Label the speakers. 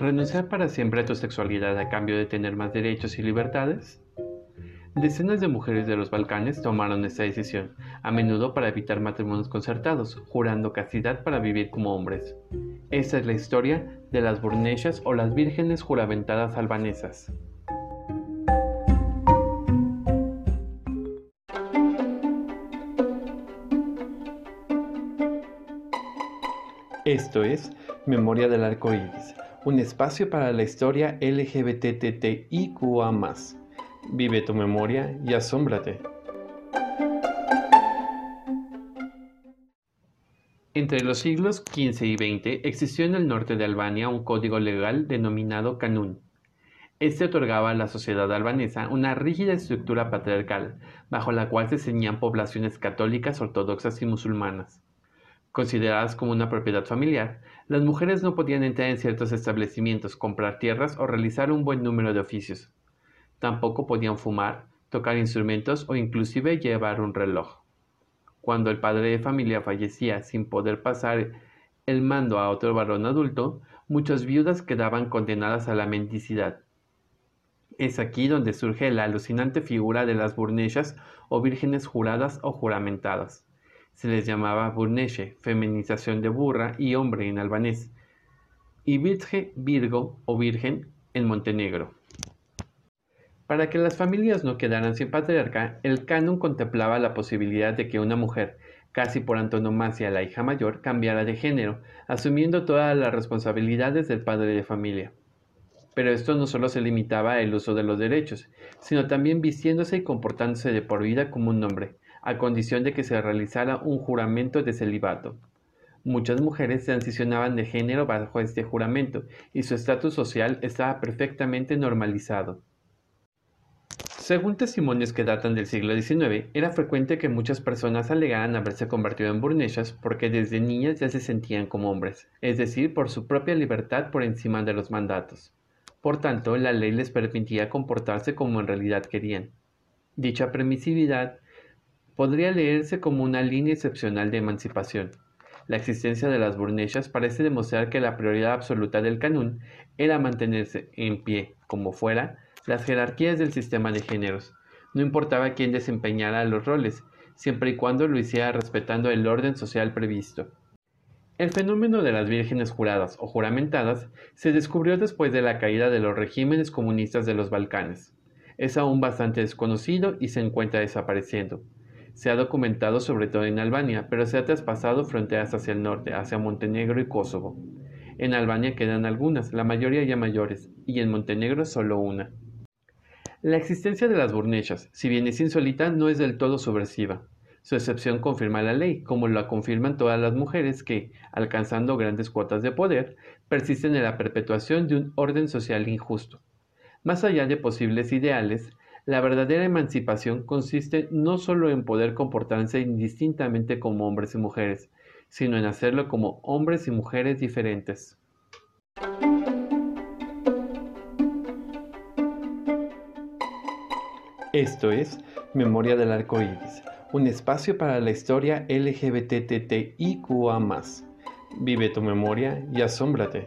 Speaker 1: ¿Renunciar para siempre a tu sexualidad a cambio de tener más derechos y libertades? Decenas de mujeres de los Balcanes tomaron esta decisión, a menudo para evitar matrimonios concertados, jurando castidad para vivir como hombres. Esta es la historia de las burnechas o las vírgenes juramentadas albanesas. Esto es Memoria del Arco Iris, un espacio para la historia LGBTTIQA. Vive tu memoria y asómbrate. Entre los siglos XV y XX existió en el norte de Albania un código legal denominado Canún. Este otorgaba a la sociedad albanesa una rígida estructura patriarcal, bajo la cual se ceñían poblaciones católicas, ortodoxas y musulmanas. Consideradas como una propiedad familiar, las mujeres no podían entrar en ciertos establecimientos, comprar tierras o realizar un buen número de oficios. Tampoco podían fumar, tocar instrumentos o inclusive llevar un reloj. Cuando el padre de familia fallecía sin poder pasar el mando a otro varón adulto, muchas viudas quedaban condenadas a la mendicidad. Es aquí donde surge la alucinante figura de las burnechas o vírgenes juradas o juramentadas se les llamaba burneche, feminización de burra y hombre en albanés, y virge, virgo o virgen en Montenegro. Para que las familias no quedaran sin patriarca, el canon contemplaba la posibilidad de que una mujer, casi por antonomasia la hija mayor, cambiara de género, asumiendo todas las responsabilidades del padre de familia. Pero esto no solo se limitaba al uso de los derechos, sino también vistiéndose y comportándose de por vida como un hombre, a condición de que se realizara un juramento de celibato. Muchas mujeres transicionaban de género bajo este juramento y su estatus social estaba perfectamente normalizado. Según testimonios que datan del siglo XIX, era frecuente que muchas personas alegaran haberse convertido en burnechas porque desde niñas ya se sentían como hombres, es decir, por su propia libertad por encima de los mandatos. Por tanto, la ley les permitía comportarse como en realidad querían. Dicha permisividad podría leerse como una línea excepcional de emancipación. La existencia de las burnechas parece demostrar que la prioridad absoluta del canún era mantenerse en pie, como fuera, las jerarquías del sistema de géneros. No importaba quién desempeñara los roles, siempre y cuando lo hiciera respetando el orden social previsto. El fenómeno de las vírgenes juradas o juramentadas se descubrió después de la caída de los regímenes comunistas de los Balcanes. Es aún bastante desconocido y se encuentra desapareciendo. Se ha documentado sobre todo en Albania, pero se ha traspasado fronteras hacia el norte, hacia Montenegro y Kosovo. En Albania quedan algunas, la mayoría ya mayores, y en Montenegro solo una. La existencia de las burnechas, si bien es insólita, no es del todo subversiva. Su excepción confirma la ley, como la confirman todas las mujeres que, alcanzando grandes cuotas de poder, persisten en la perpetuación de un orden social injusto. Más allá de posibles ideales, la verdadera emancipación consiste no solo en poder comportarse indistintamente como hombres y mujeres, sino en hacerlo como hombres y mujeres diferentes. Esto es Memoria del Arco Iris, un espacio para la historia LGBTTIQA. Vive tu memoria y asómbrate.